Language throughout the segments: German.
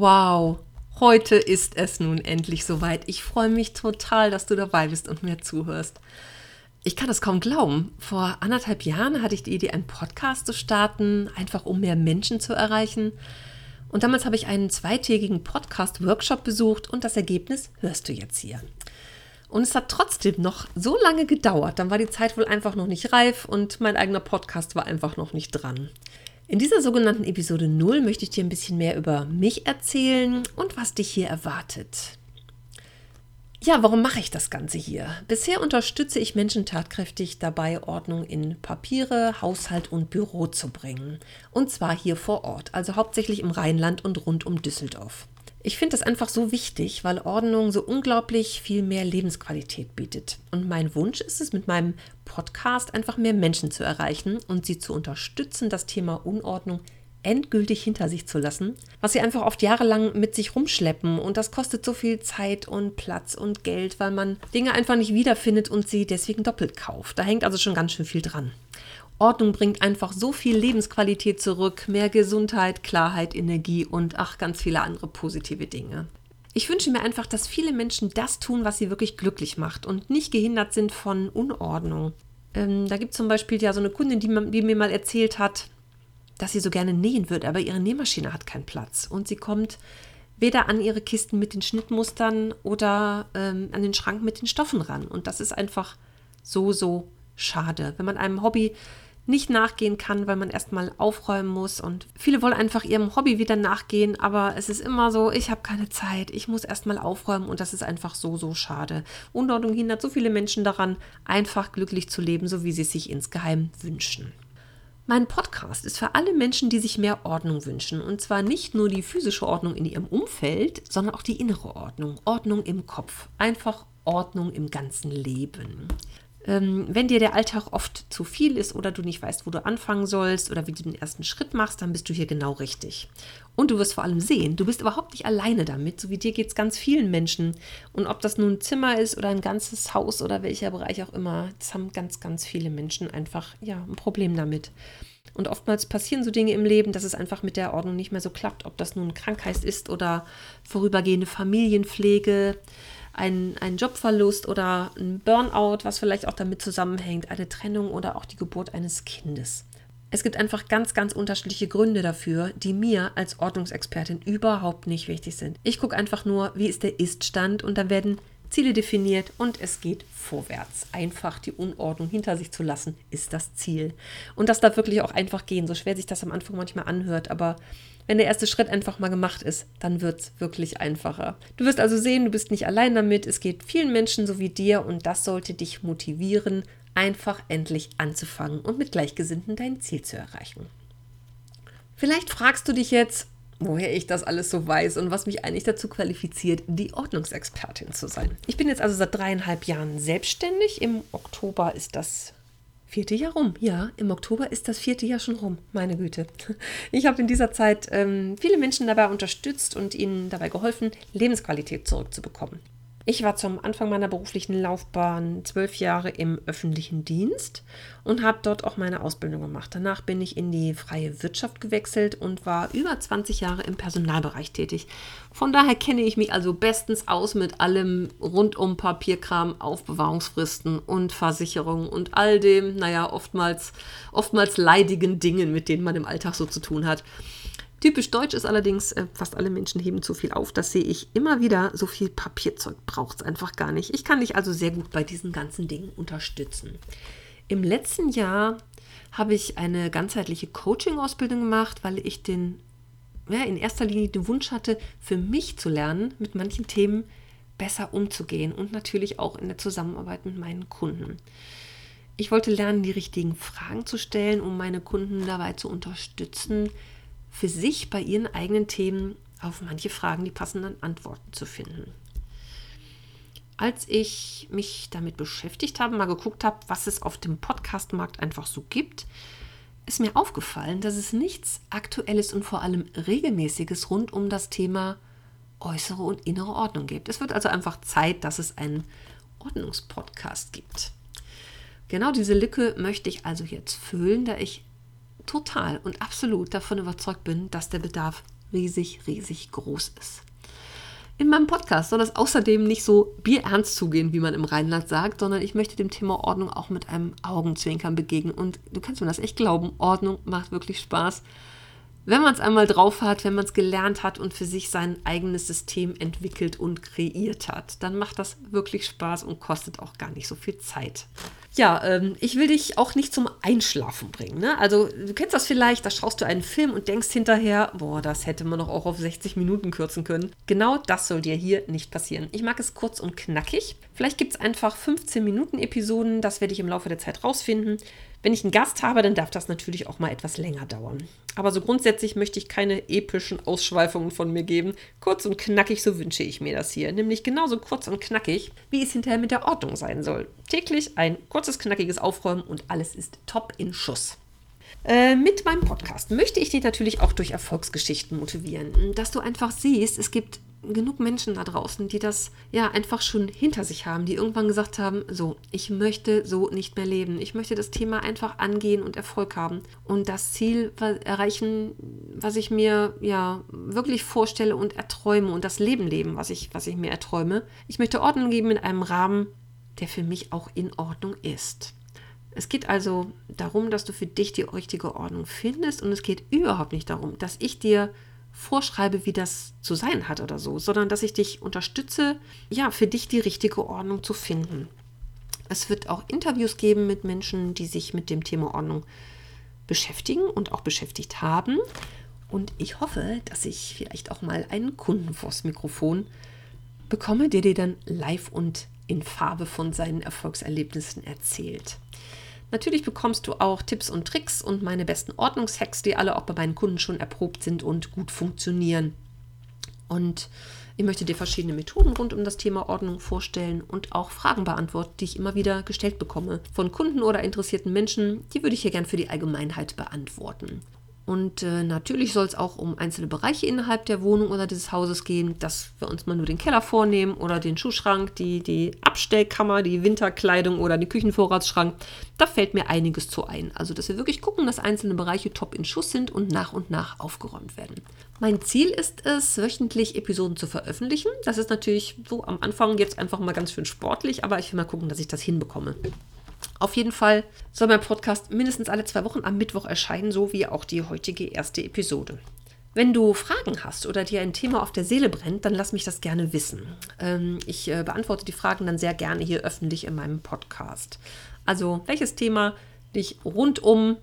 Wow, heute ist es nun endlich soweit. Ich freue mich total, dass du dabei bist und mir zuhörst. Ich kann es kaum glauben. Vor anderthalb Jahren hatte ich die Idee, einen Podcast zu starten, einfach um mehr Menschen zu erreichen. Und damals habe ich einen zweitägigen Podcast-Workshop besucht und das Ergebnis hörst du jetzt hier. Und es hat trotzdem noch so lange gedauert. Dann war die Zeit wohl einfach noch nicht reif und mein eigener Podcast war einfach noch nicht dran. In dieser sogenannten Episode 0 möchte ich dir ein bisschen mehr über mich erzählen und was dich hier erwartet. Ja, warum mache ich das Ganze hier? Bisher unterstütze ich Menschen tatkräftig dabei, Ordnung in Papiere, Haushalt und Büro zu bringen. Und zwar hier vor Ort, also hauptsächlich im Rheinland und rund um Düsseldorf. Ich finde das einfach so wichtig, weil Ordnung so unglaublich viel mehr Lebensqualität bietet. Und mein Wunsch ist es, mit meinem Podcast einfach mehr Menschen zu erreichen und sie zu unterstützen, das Thema Unordnung endgültig hinter sich zu lassen, was sie einfach oft jahrelang mit sich rumschleppen und das kostet so viel Zeit und Platz und Geld, weil man Dinge einfach nicht wiederfindet und sie deswegen doppelt kauft. Da hängt also schon ganz schön viel dran. Ordnung bringt einfach so viel Lebensqualität zurück, mehr Gesundheit, Klarheit, Energie und ach, ganz viele andere positive Dinge. Ich wünsche mir einfach, dass viele Menschen das tun, was sie wirklich glücklich macht und nicht gehindert sind von Unordnung. Ähm, da gibt es zum Beispiel ja so eine Kundin, die, die mir mal erzählt hat, dass sie so gerne nähen würde, aber ihre Nähmaschine hat keinen Platz und sie kommt weder an ihre Kisten mit den Schnittmustern oder ähm, an den Schrank mit den Stoffen ran. Und das ist einfach so, so schade. Wenn man einem Hobby nicht nachgehen kann, weil man erstmal aufräumen muss. Und viele wollen einfach ihrem Hobby wieder nachgehen, aber es ist immer so, ich habe keine Zeit, ich muss erstmal aufräumen und das ist einfach so, so schade. Unordnung hindert so viele Menschen daran, einfach glücklich zu leben, so wie sie es sich insgeheim wünschen. Mein Podcast ist für alle Menschen, die sich mehr Ordnung wünschen. Und zwar nicht nur die physische Ordnung in ihrem Umfeld, sondern auch die innere Ordnung. Ordnung im Kopf. Einfach Ordnung im ganzen Leben. Ähm, wenn dir der Alltag oft zu viel ist oder du nicht weißt, wo du anfangen sollst oder wie du den ersten Schritt machst, dann bist du hier genau richtig. Und du wirst vor allem sehen, du bist überhaupt nicht alleine damit. So wie dir geht es ganz vielen Menschen. Und ob das nun ein Zimmer ist oder ein ganzes Haus oder welcher Bereich auch immer, das haben ganz, ganz viele Menschen einfach ja, ein Problem damit. Und oftmals passieren so Dinge im Leben, dass es einfach mit der Ordnung nicht mehr so klappt, ob das nun Krankheit ist oder vorübergehende Familienpflege ein, ein Jobverlust oder ein Burnout, was vielleicht auch damit zusammenhängt, eine Trennung oder auch die Geburt eines Kindes. Es gibt einfach ganz, ganz unterschiedliche Gründe dafür, die mir als Ordnungsexpertin überhaupt nicht wichtig sind. Ich gucke einfach nur, wie ist der Ist-Stand und dann werden Ziele definiert und es geht vorwärts. Einfach die Unordnung hinter sich zu lassen, ist das Ziel. Und das darf wirklich auch einfach gehen, so schwer sich das am Anfang manchmal anhört, aber wenn der erste Schritt einfach mal gemacht ist, dann wird es wirklich einfacher. Du wirst also sehen, du bist nicht allein damit. Es geht vielen Menschen so wie dir und das sollte dich motivieren, einfach endlich anzufangen und mit Gleichgesinnten dein Ziel zu erreichen. Vielleicht fragst du dich jetzt, woher ich das alles so weiß und was mich eigentlich dazu qualifiziert, die Ordnungsexpertin zu sein. Ich bin jetzt also seit dreieinhalb Jahren selbstständig. Im Oktober ist das Vierte Jahr rum, ja. Im Oktober ist das vierte Jahr schon rum, meine Güte. Ich habe in dieser Zeit ähm, viele Menschen dabei unterstützt und ihnen dabei geholfen, Lebensqualität zurückzubekommen. Ich war zum Anfang meiner beruflichen Laufbahn zwölf Jahre im öffentlichen Dienst und habe dort auch meine Ausbildung gemacht. Danach bin ich in die freie Wirtschaft gewechselt und war über 20 Jahre im Personalbereich tätig. Von daher kenne ich mich also bestens aus mit allem rund um Papierkram, Aufbewahrungsfristen und Versicherungen und all dem, naja, oftmals, oftmals leidigen Dingen, mit denen man im Alltag so zu tun hat. Typisch deutsch ist allerdings, äh, fast alle Menschen heben zu viel auf. Das sehe ich immer wieder. So viel Papierzeug braucht es einfach gar nicht. Ich kann dich also sehr gut bei diesen ganzen Dingen unterstützen. Im letzten Jahr habe ich eine ganzheitliche Coaching-Ausbildung gemacht, weil ich den, ja, in erster Linie den Wunsch hatte, für mich zu lernen, mit manchen Themen besser umzugehen und natürlich auch in der Zusammenarbeit mit meinen Kunden. Ich wollte lernen, die richtigen Fragen zu stellen, um meine Kunden dabei zu unterstützen, für sich bei ihren eigenen Themen auf manche Fragen die passenden Antworten zu finden. Als ich mich damit beschäftigt habe, mal geguckt habe, was es auf dem Podcastmarkt einfach so gibt, ist mir aufgefallen, dass es nichts Aktuelles und vor allem Regelmäßiges rund um das Thema äußere und innere Ordnung gibt. Es wird also einfach Zeit, dass es einen Ordnungspodcast gibt. Genau diese Lücke möchte ich also jetzt füllen, da ich total und absolut davon überzeugt bin, dass der Bedarf riesig, riesig groß ist. In meinem Podcast soll es außerdem nicht so bierernst zugehen, wie man im Rheinland sagt, sondern ich möchte dem Thema Ordnung auch mit einem Augenzwinkern begegnen. Und du kannst mir das echt glauben, Ordnung macht wirklich Spaß. Wenn man es einmal drauf hat, wenn man es gelernt hat und für sich sein eigenes System entwickelt und kreiert hat, dann macht das wirklich Spaß und kostet auch gar nicht so viel Zeit. Ja, ähm, ich will dich auch nicht zum Einschlafen bringen. Ne? Also du kennst das vielleicht, da schaust du einen Film und denkst hinterher, boah, das hätte man doch auch auf 60 Minuten kürzen können. Genau das soll dir hier nicht passieren. Ich mag es kurz und knackig. Vielleicht gibt es einfach 15 Minuten Episoden, das werde ich im Laufe der Zeit rausfinden. Wenn ich einen Gast habe, dann darf das natürlich auch mal etwas länger dauern. Aber so grundsätzlich möchte ich keine epischen Ausschweifungen von mir geben. Kurz und knackig, so wünsche ich mir das hier. Nämlich genauso kurz und knackig, wie es hinterher mit der Ordnung sein soll. Täglich ein kurzes, knackiges Aufräumen und alles ist top in Schuss. Äh, mit meinem Podcast möchte ich dich natürlich auch durch Erfolgsgeschichten motivieren, dass du einfach siehst, es gibt genug Menschen da draußen, die das ja einfach schon hinter sich haben, die irgendwann gesagt haben, so, ich möchte so nicht mehr leben. Ich möchte das Thema einfach angehen und Erfolg haben und das Ziel erreichen, was ich mir ja wirklich vorstelle und erträume und das Leben leben, was ich, was ich mir erträume. Ich möchte Ordnung geben in einem Rahmen, der für mich auch in Ordnung ist. Es geht also darum, dass du für dich die richtige Ordnung findest und es geht überhaupt nicht darum, dass ich dir vorschreibe, wie das zu sein hat oder so, sondern dass ich dich unterstütze, ja, für dich die richtige Ordnung zu finden. Es wird auch Interviews geben mit Menschen, die sich mit dem Thema Ordnung beschäftigen und auch beschäftigt haben. Und ich hoffe, dass ich vielleicht auch mal einen Kunden vors Mikrofon bekomme, der dir dann live und in Farbe von seinen Erfolgserlebnissen erzählt. Natürlich bekommst du auch Tipps und Tricks und meine besten Ordnungshacks, die alle auch bei meinen Kunden schon erprobt sind und gut funktionieren. Und ich möchte dir verschiedene Methoden rund um das Thema Ordnung vorstellen und auch Fragen beantworten, die ich immer wieder gestellt bekomme von Kunden oder interessierten Menschen. Die würde ich hier gern für die Allgemeinheit beantworten. Und äh, natürlich soll es auch um einzelne Bereiche innerhalb der Wohnung oder des Hauses gehen, dass wir uns mal nur den Keller vornehmen oder den Schuhschrank, die, die Abstellkammer, die Winterkleidung oder den Küchenvorratsschrank. Da fällt mir einiges zu ein. Also, dass wir wirklich gucken, dass einzelne Bereiche top in Schuss sind und nach und nach aufgeräumt werden. Mein Ziel ist es, wöchentlich Episoden zu veröffentlichen. Das ist natürlich so am Anfang jetzt einfach mal ganz schön sportlich, aber ich will mal gucken, dass ich das hinbekomme. Auf jeden Fall soll mein Podcast mindestens alle zwei Wochen am Mittwoch erscheinen, so wie auch die heutige erste Episode. Wenn du Fragen hast oder dir ein Thema auf der Seele brennt, dann lass mich das gerne wissen. Ähm, ich äh, beantworte die Fragen dann sehr gerne hier öffentlich in meinem Podcast. Also, welches Thema dich rund um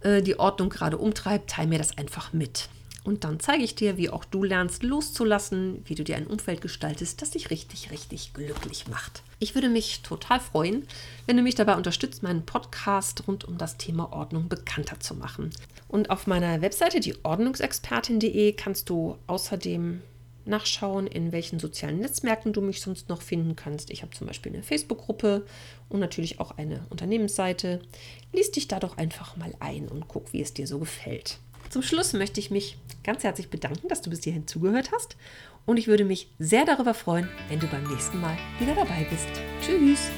äh, die Ordnung gerade umtreibt, teile mir das einfach mit. Und dann zeige ich dir, wie auch du lernst loszulassen, wie du dir ein Umfeld gestaltest, das dich richtig, richtig glücklich macht. Ich würde mich total freuen, wenn du mich dabei unterstützt, meinen Podcast rund um das Thema Ordnung bekannter zu machen. Und auf meiner Webseite, die ordnungsexpertin.de, kannst du außerdem nachschauen, in welchen sozialen Netzwerken du mich sonst noch finden kannst. Ich habe zum Beispiel eine Facebook-Gruppe und natürlich auch eine Unternehmensseite. Lies dich da doch einfach mal ein und guck, wie es dir so gefällt. Zum Schluss möchte ich mich ganz herzlich bedanken, dass du bis hierhin zugehört hast. Und ich würde mich sehr darüber freuen, wenn du beim nächsten Mal wieder dabei bist. Tschüss!